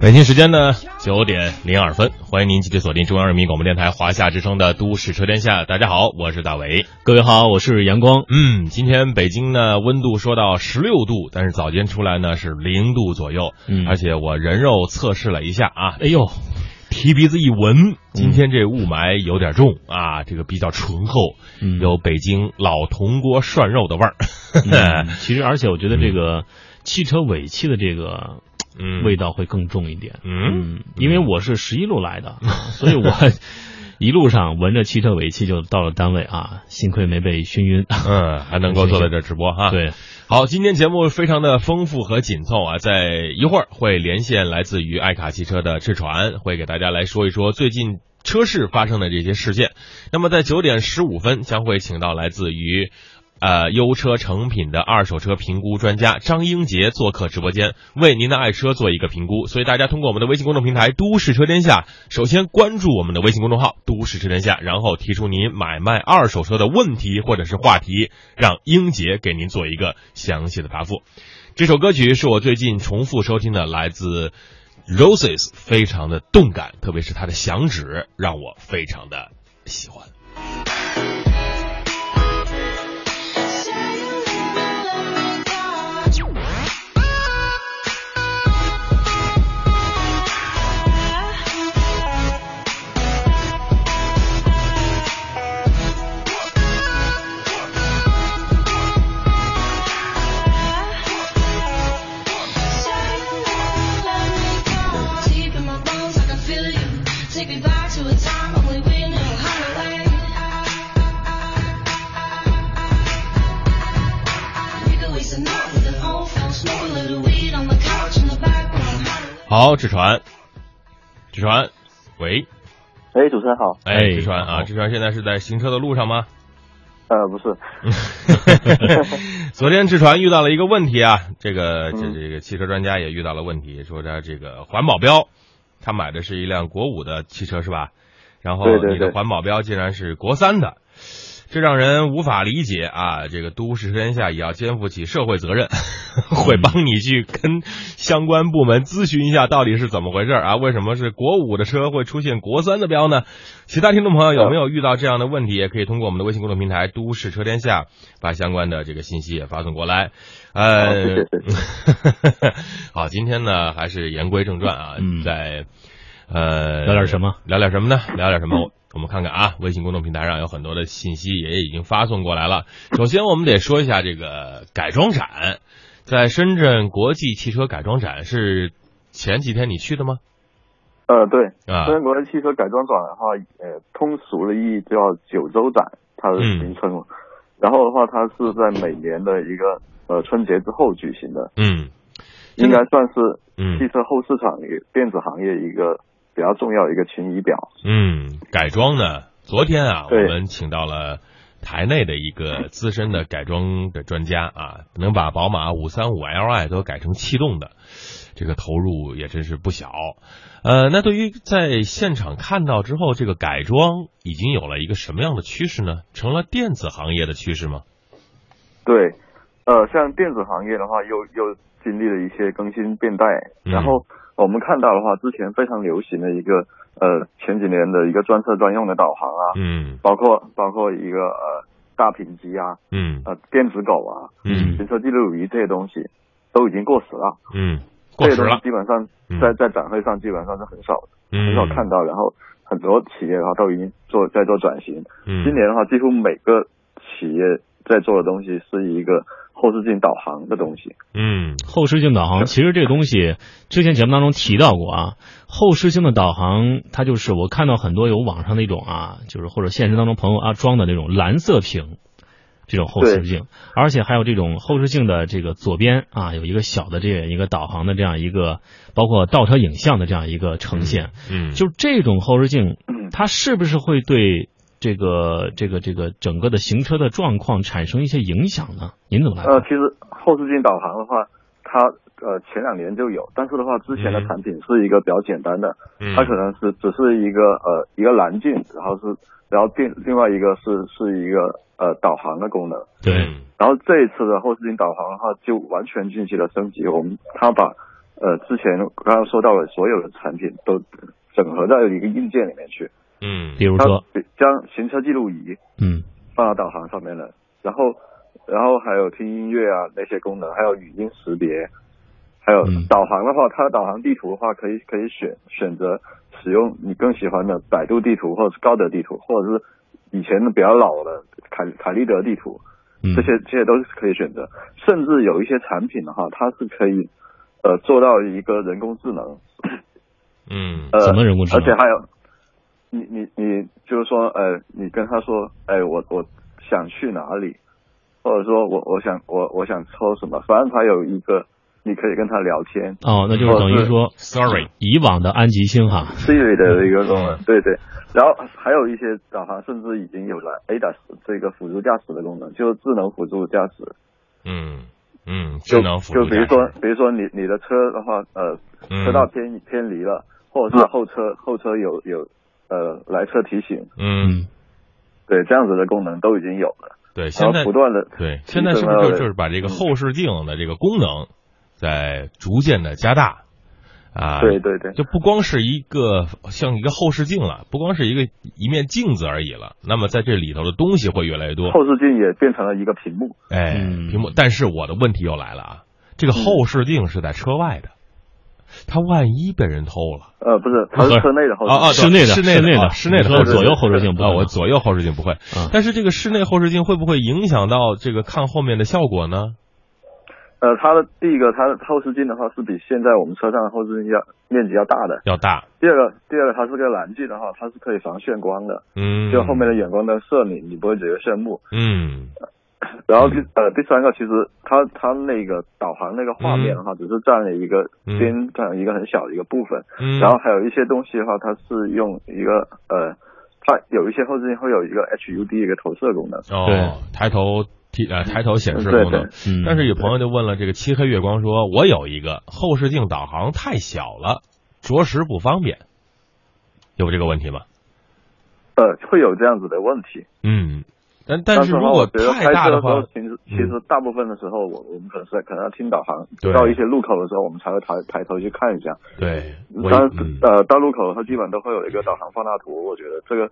北京时间呢九点零二分，欢迎您继续锁定中央人民广播电台华夏之声的《都市车天下》。大家好，我是大伟，各位好，我是阳光。嗯，今天北京呢温度说到十六度，但是早间出来呢是零度左右，嗯而且我人肉测试了一下啊，哎呦，提鼻子一闻，今天这雾霾有点重啊，这个比较醇厚，嗯有北京老铜锅涮肉的味儿。嗯其实而且我觉得这个汽车尾气的这个嗯味道会更重一点。嗯因为我是十一路来的，啊 所以我一路上闻着汽车尾气就到了单位啊，幸亏没被熏晕。嗯，还能够坐在这直播哈。对，好，今天节目非常的丰富和紧凑啊，在一会儿会连线来自于爱卡汽车的志传，会给大家来说一说最近车市发生的这些事件。那么在九点十五分将会请到来自于。呃，优车成品的二手车评估专家张英杰做客直播间，为您的爱车做一个评估。所以大家通过我们的微信公众平台“都市车天下”，首先关注我们的微信公众号“都市车天下”，然后提出您买卖二手车的问题或者是话题，让英杰给您做一个详细的答复。这首歌曲是我最近重复收听的，来自 Roses，非常的动感，特别是它的响指让我非常的喜欢。好，志传，志传，喂，哎，主持人好。哎，哎志传啊，好志传现在是在行车的路上吗？呃，不是，昨天志传遇到了一个问题啊，这个这嗯这个汽车专家也遇到了问题，说他这个环保标，他买的是一辆国五的汽车是吧？然后你的环保标竟然是国三的，这让人无法理解啊！这个都市天下也要肩负起社会责任，会帮你去跟相关部门咨询一下到底是怎么回事啊？为什么是国五的车会出现国三的标呢？其他听众朋友有没有遇到这样的问题？也可以通过我们的微信公众平台“都市车天下”把相关的这个信息也发送过来。呃，好今天呢还是言归正传啊，嗯在呃聊点什么？聊点什么呢？聊点什么？我们看看啊，微信公众平台上有很多的信息也已经发送过来了。首先，我们得说一下这个改装展，在深圳国际汽车改装展是前几天你去的吗？呃，对，啊深圳国际汽车改装展的话，呃，通俗的意义叫九州展，它的嗯名称嘛。然后的话，它是在每年的一个呃春节之后举行的，嗯应该算是嗯汽车后市场与电子行业一个比较重要的一个晴雨表。嗯，改装呢，昨天啊，我们请到了台内的一个资深的改装的专家啊，能把宝马五三五 Li 都改成气动的，这个投入也真是不小。呃，那对于在现场看到之后，这个改装已经有了一个什么样的趋势呢？成了电子行业的趋势吗？对，呃，像电子行业的话，又又经历了一些更新变代，嗯然后我们看到的话，之前非常流行的一个呃前几年的一个专车专用的导航啊，嗯包括包括一个呃大屏机啊，嗯呃电子狗啊，嗯行车记录仪这些东西都已经过时了，嗯，过时了这些东西，基本上嗯在在展会上基本上是很少嗯，很少看到，然后很多企业的话都已经做在做转型，嗯，今年的话几乎每个企业在做的东西是一个后视镜导航的东西，嗯后视镜导航，其实这个东西之前节目当中提到过啊。后视镜的导航，它就是我看到很多有网上那种啊，就是或者现实当中朋友啊装的那种蓝色屏，这种后视镜，而且还有这种后视镜的这个左边啊有一个小的这样一个导航的这样一个，包括倒车影像的这样一个呈现。嗯，就这种后视镜，嗯。它是不是会对这个这个这个整个的行车的状况产生一些影响呢？您怎么来看？呃，其实后视镜导航的话，它呃前两年就有，但是的话之前的嗯产品是一个比较简单的，嗯它可能是只是一个呃一个蓝镜，然后是然后另另外一个是是一个呃导航的功能。对，嗯然后这一次的后视镜导航的话，就完全进行了升级。我们它把呃之前刚刚说到的所有的产品都整合在一个硬件里面去，嗯。比如说，将行车记录仪嗯。放到导航上面了，然后然后还有听音乐啊那些功能，还有语音识别，还有嗯。导航的话，它的导航地图的话可以可以选选择使用你更喜欢的百度地图或者是高德地图，或者是以前的比较老的凯凯立德地图，嗯，这些这些都是可以选择，甚至有一些产品的话，它是可以呃做到一个人工智能，嗯。呃，怎么人工智能？而且还有，你你你就是说，呃，你跟他说，哎，我我想去哪里，或者说我我想我我想抽什么，反正他有一个，你可以跟他聊天哦，那就是等于说，sorry，以往的安吉星哈，Siri 的一个功能，嗯对对。然后还有一些导航甚至已经有了 ADAS 这个辅助驾驶的功能，就是智能辅助驾驶。嗯嗯，就智能辅助就比如说，比如说你你的车的话，呃，嗯车道偏偏离了，或者是后车后车有有呃来车提醒，嗯，对这样子的功能都已经有了。对，现在不断的对，现在是不是就就是把这个后视镜的这个功能在逐渐的加大啊？对对对就不光是一个像一个后视镜了，不光是一个一面镜子而已了。那么在这里头的东西会越来越多，后视镜也变成了一个屏幕。哎，嗯屏幕。但是我的问题又来了啊，这个后视镜是在车外的，它万一被人偷了。呃，不是，它是车内的后视镜。啊啊，室内的室内室内的啊室内的后左右后视镜不我左右后视镜不会，啊但是这个室内后视镜会不会影响到这个看后面的效果呢？呃，它的第一个，它的后视镜的话是比现在我们车上的后视镜要面积要大的。要大，第二个，第二个，它是个蓝镜的话，它是可以防眩光的，嗯，就后面的远光灯射你，你不会觉得眩目。嗯然后第呃第三个，其实它它那个导航那个画面的话，只是占了一个嗯边占了一个很小的一个部分，嗯，然后还有一些东西的话，它是用一个呃，它有一些后视镜会有一个 HUD 一个投射功能。哦，抬头提呃抬头显示功能。嗯，但是有朋友就问了，这个漆黑月光说，我有一个后视镜导航太小了，着实不方便，有这个问题吗？呃，会有这样子的问题。嗯，但但是如果我觉得太开车大的话，，时候其实其实大部分的时候，我我们可能是可能要听导航对，到一些路口的时候，我们才会抬抬头去看一下。对，我当嗯呃到路口的时候，基本都会有一个导航放大图。我觉得这个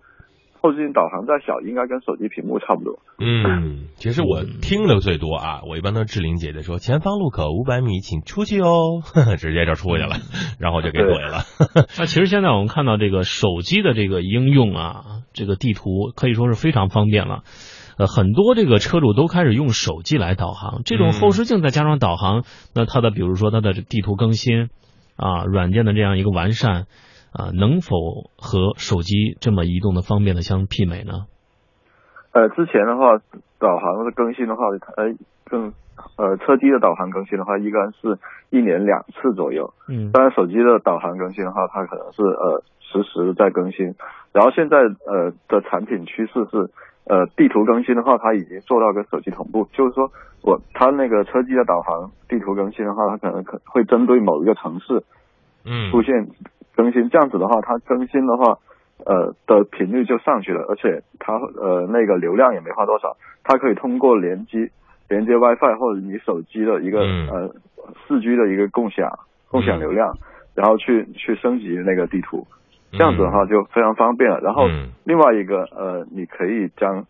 后视镜导航再小，应该跟手机屏幕差不多。嗯，其实我听的最多啊，我一般都志玲姐姐说前方路口五百米，请出去哦，呵 呵直接就出去了，然后就给怼了。那其实现在我们看到这个手机的这个应用啊，这个地图可以说是非常方便了。呃，很多这个车主都开始用手机来导航，这种嗯后视镜再加上导航，那它的比如说它的地图更新啊，软件的这样一个完善啊，能否和手机这么移动的方便的相媲美呢？呃，之前的话，导航的更新的话，呃，更呃车机的导航更新的话，一般是一年两次左右。嗯当然，手机的导航更新的话，它可能是呃实时在更新。然后现在呃的产品趋势是，呃地图更新的话，它已经做到跟手机同步，就是说我它那个车机的导航地图更新的话，它可能可会针对某一个城市嗯出现更新，这样子的话，它更新的话，呃的频率就上去了，而且它呃那个流量也没花多少，它可以通过联机连接 WiFi 或者你手机的一个、嗯。呃四 G 的一个共享共享流量，然后去去升级那个地图，这样子的话就非常方便了。然后嗯。另外一个呃，你可以将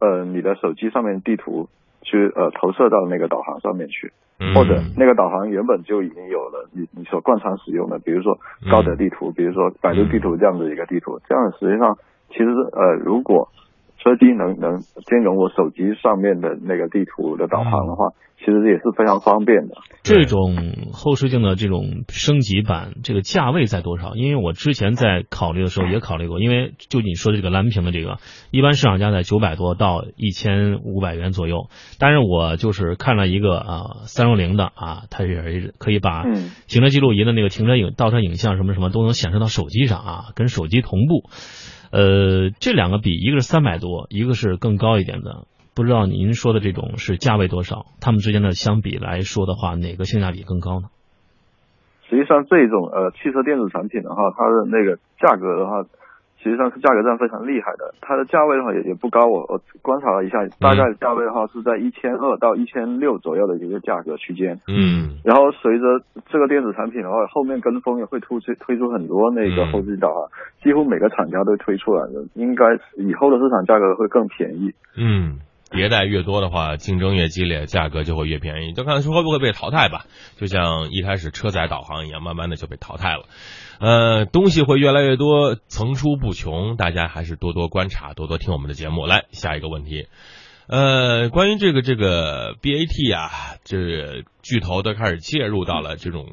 呃你的手机上面地图去呃投射到那个导航上面去。嗯。或者那个导航原本就已经有了你你所惯常使用的，比如说高德地图，比如说百度地图这样的一个地图，这样实际上其实呃如果车机能能兼容我手机上面的那个地图的导航的话，其实也是非常方便的。这种后视镜的这种升级版，这个价位在多少？因为我之前在考虑的时候也考虑过，因为就你说的这个蓝屏的这个，一般市场价在九百多到一千五百元左右。但是我就是看了一个啊三六零的啊，它是可以把嗯行车记录仪的那个停车影、倒车影像什么什么都能显示到手机上啊，跟手机同步。呃，这两个比，一个是三百多，一个是更高一点的。不知道您说的这种是价位多少？他们之间的相比来说的话，哪个性价比更高呢？实际上这种呃汽车电子产品的话，它的那个价格的话，其实上是价格战非常厉害的，它的价位的话也也不高，我我观察了一下，大概价位的话是在一千二到一千六左右的一个价格区间。嗯然后随着这个电子产品的话，后面跟风也会推出推出很多那个嗯后置导航，几乎每个厂家都推出来的，应该以后的市场价格会更便宜。嗯，迭代越多的话，竞争越激烈，价格就会越便宜。就看说会不会被淘汰吧。就像一开始车载导航一样，慢慢的就被淘汰了。呃，东西会越来越多，层出不穷，大家还是多多观察，多多听我们的节目。来，下一个问题。呃，关于这个这个 BAT 啊，这巨头都开始介入到了这种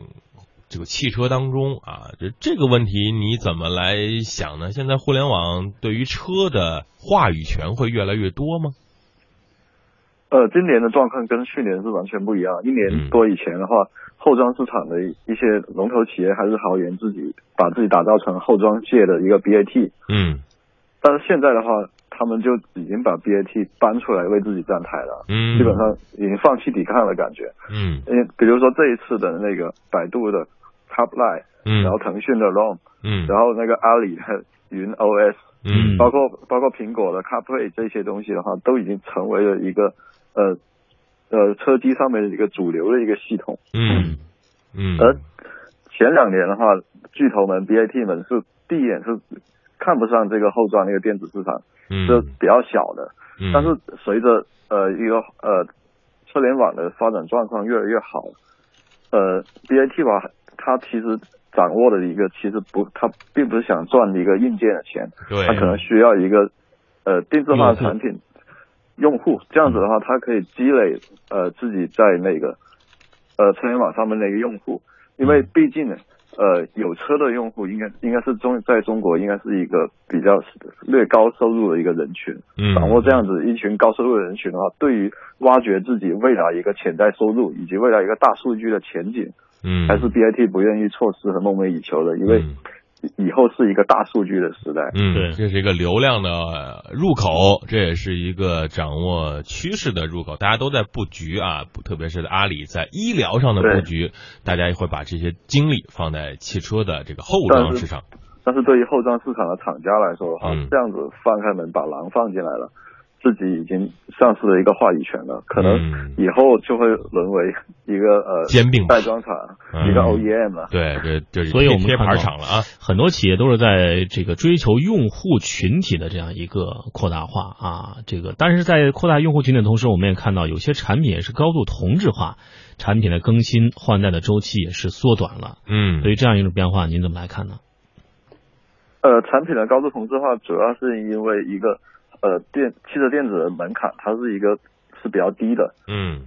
这个汽车当中啊，这这个问题你怎么来想呢？现在互联网对于车的话语权会越来越多吗？呃，今年的状况跟去年是完全不一样。一嗯年多以前的话，后装市场的一些龙头企业还是豪言自己把自己打造成后装界的一个 BAT，嗯。但是现在的话，他们就已经把 BAT 搬出来为自己站台了，嗯，基本上已经放弃抵抗的感觉。嗯。因为比如说这一次的那个百度的 CarPlay，、嗯，然后腾讯的 ROM，、嗯。然后那个阿里的云 OS，嗯。包括包括苹果的 CarPlay 这些东西的话，都已经成为了一个呃呃车机上面的一个主流的一个系统。嗯。嗯，而前两年的话，巨头们 BAT 们是第一眼是看不上这个后装那个电子市场，嗯。是比较小的。嗯。但是随着呃一个呃车联网的发展状况越来越好，呃 BAT 吧，它其实掌握的一个其实不，他并不是想赚一个硬件的钱，对，他可能需要一个呃定制化的产品用户，这样子的话，他可以积累呃自己在那个呃车联网上面的一个用户，因为毕竟呢。呃，有车的用户应该应该是中在中国应该是一个比较略高收入的一个人群，嗯。掌握这样子一群高收入的人群的话，对于挖掘自己未来一个潜在收入以及未来一个大数据的前景，嗯还是 BAT 不愿意错失和梦寐以求的，因为嗯以后是一个大数据的时代。嗯，对这是一个流量的呃入口，这也是一个掌握趋势的入口。大家都在布局啊，特别是阿里在医疗上的布局，大家也会把这些精力放在汽车的这个后装市场。但是对于后装市场的厂家来说的话，嗯这样子放开门把狼放进来了，自己已经丧失了一个话语权了，可能嗯以后就会沦为一个呃兼并代装厂，嗯一个 OEM 了。对，这就是所以我们贴牌厂了啊。很多企业都是在这个追求用户群体的这样一个扩大化啊，这个但是在扩大用户群体的同时，我们也看到有些产品也是高度同质化，产品的更新换代的周期也是缩短了。嗯对于这样一种变化，您怎么来看呢？呃，产品的高度同质化主要是因为一个呃电汽车电子的门槛，它是一个是比较低的。嗯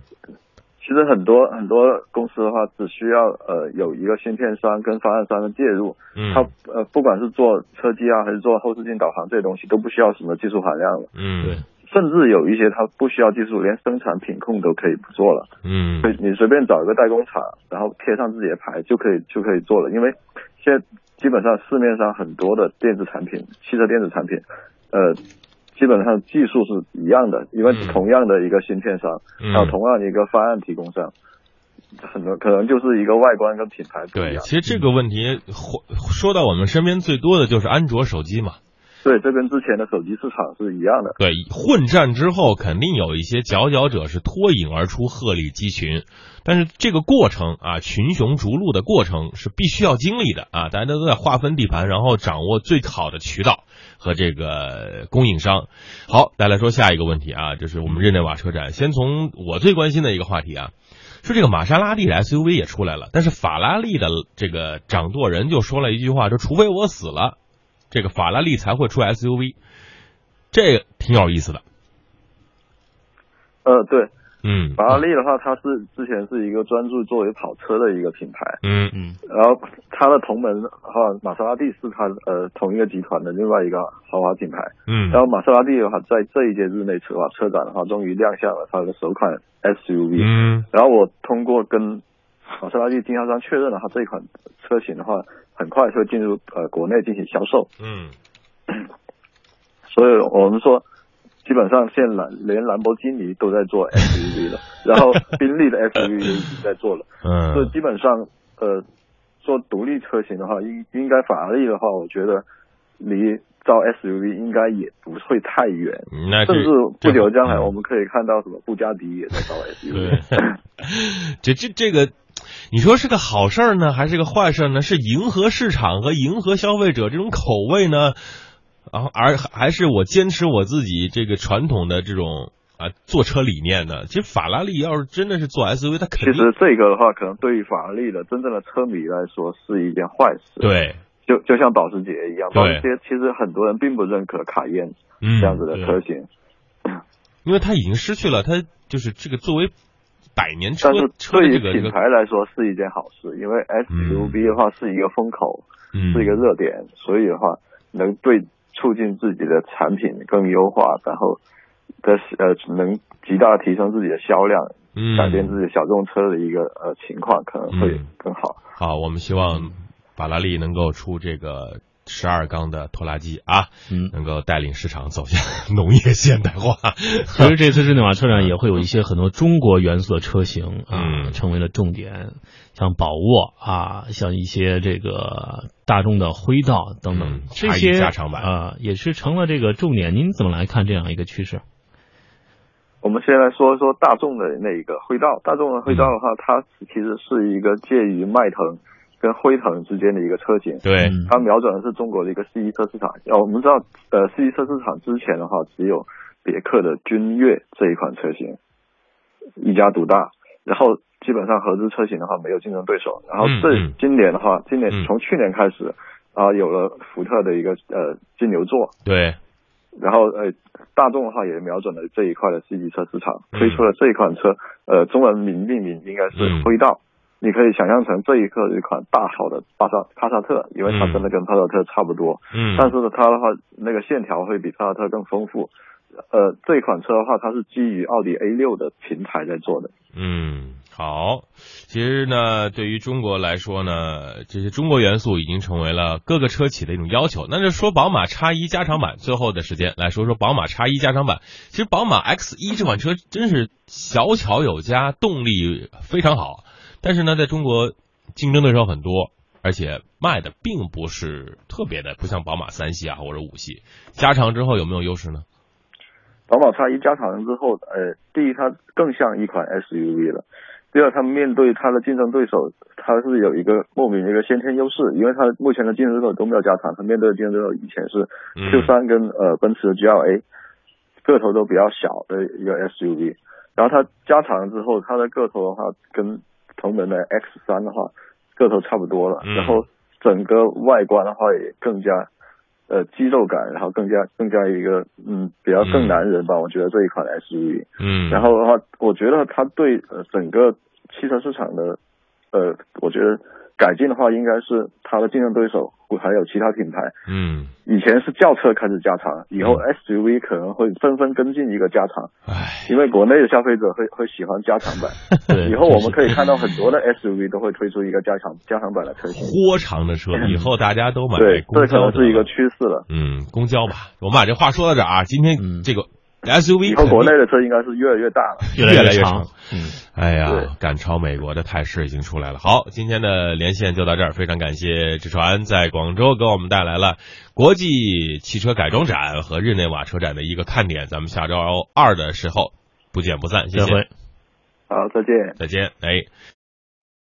其实很多很多公司的话，只需要呃有一个芯片商跟方案商的介入，嗯，它呃不管是做车机啊，还是做后视镜导航这些东西，都不需要什么技术含量了。嗯对，甚至有一些它不需要技术，连生产品控都可以不做了。嗯所以你随便找一个代工厂，然后贴上自己的牌就可以就可以做了。因为现在基本上市面上很多的电子产品，汽车电子产品，呃，基本上技术是一样的，因为嗯同样的一个芯片商，嗯还有同样的一个方案提供商，很多可能就是一个外观跟品牌不一对，样。其实这个问题或说到我们身边最多的就是安卓手机嘛。对，这跟之前的手机市场是一样的。对，混战之后，肯定有一些佼佼者是脱颖而出，鹤立鸡群。但是这个过程啊，群雄逐鹿的过程是必须要经历的啊！大家都在划分地盘，然后掌握最好的渠道和这个供应商。好，再来说下一个问题啊，就是我们日内瓦车展。先从我最关心的一个话题啊，说这个玛莎拉蒂的 SUV 也出来了，但是法拉利的这个掌舵人就说了一句话，说除非我死了，这个法拉利才会出 SUV。这个挺有意思的。呃，对，嗯，法拉利的话，它是之前是一个专注作为跑车的一个品牌，嗯嗯然后它的同门哈玛莎拉蒂是它呃同一个集团的另外一个豪华品牌。嗯然后玛莎拉蒂的话，在这一届日内车啊车展的话，终于亮相了它的首款 SUV。嗯然后我通过跟玛莎拉蒂经销商确认了，它这一款车型的话，很快就会进入呃国内进行销售。嗯 所以我们说，基本上现在兰连兰博基尼都在做 SUV 了，然后宾利的 SUV 也已经在做了。嗯所以嗯基本上，呃，做独立车型的话，应应该法拉利的话，我觉得离造 SUV 应该也不会太远，那甚至不久将来嗯我们可以看到什么布加迪也在造 SUV。对，这这这个，你说是个好事儿呢，还是个坏事儿呢？是迎合市场和迎合消费者这种口味呢？然后而还是我坚持我自己这个传统的这种啊坐车理念呢？其实法拉利要是真的是做 SUV，它肯定其实这个的话，可能对于法拉利的真正的车迷来说是一件坏事。，对，就就像保时捷一样，保时捷其实很多人并不认可卡宴嗯，这样子的车型，因为它已经失去了它就是这个作为百年车但是车对于的这个这个品牌来说是一件好事，因为 SUV 的话是一个风口，嗯。是一个热点，所以的话能对促进自己的产品更优化，然后的呃能极大的提升自己的销量，嗯。改变自己小众车的一个呃情况，可能会嗯。更好。好，我们希望法拉利能够出这个十二缸的拖拉机啊，嗯，能够带领市场走向 农业现代化。其实这次日内瓦车展也会有一些很多中国元素的车型啊，嗯成为了重点，像宝沃啊，像一些这个大众的辉道等等，这些加长版啊、也是成了这个重点。您怎么来看这样一个趋势？我们先来说一说大众的那一个辉道。大众的辉道的话，它其实是一个介于迈腾跟辉腾之间的一个车型。对，嗯它瞄准的是中国的一个 C 一车市场。要我们知道，呃，C 一车市场之前的话，只有别克的君越这一款车型一家独大，然后基本上合资车型的话没有竞争对手。然后这、今年的话，今年嗯从去年开始啊、有了福特的一个呃金牛座，对，然后呃，大众的话也瞄准了这一块的 C 级车市场，嗯推出了这一款车，呃，中文名命名应该嗯是辉道。你可以想象成这一刻一款大好的帕萨帕萨特，因为它嗯真的跟帕萨特差不多，嗯，但是呢，它的话那个线条会比帕萨特更丰富。呃，这款车的话，它是基于奥迪 A 六的平台在做的。嗯，好。其实呢，对于中国来说呢，这些中国元素已经成为了各个车企的一种要求。那就说宝马 X 一加长版，最后的时间来说说宝马 X 一加长版。其实宝马 X 一这款车真是小巧有加，动力非常好。但是呢，在中国竞争对手很多，而且卖的并不是特别的，不像宝马三系啊或者五系。加长之后有没有优势呢？宝马叉一加长之后，呃，第一，它更像一款 SUV 了；第二，它面对它的竞争对手，它是有一个莫名的一个先天优势，因为它目前的竞争对手都没有加长，它面对的竞争对手以前是嗯 Q 三跟呃奔驰的 GLA，个头都比较小的一个 SUV，然后它加长之后，它的个头的话跟同门的 X 三的话个头差不多了，嗯。然后整个外观的话也更加呃肌肉感，然后更加更加一个嗯比较更男人吧，我觉得这一款 SUV。嗯，然后的话，我觉得它对呃整个汽车市场的呃，我觉得改进的话，应该是它的竞争对手还有其他品牌。嗯，以前是轿车开始加长，以后嗯 SUV 可能会纷纷跟进一个加长，唉，因为国内的消费者会会喜欢加长版。对，以后我们可以看到很多的 SUV 都会推出一个加长加长版的车型。豁长的车，以后大家都买对，公这可能交是一个趋势了。嗯，公交吧。我们把这话说到这儿啊，今天嗯这个 SUV 以后国内的车应该是越来越大了。越越来越长来长。嗯，哎呀，赶超美国的态势已经出来了。好，今天的连线就到这儿，非常感谢志传在广州给我们带来了国际汽车改装展和日内瓦车展的一个看点。咱们下周二的时候不见不散，谢谢，。好，再见。再见，哎。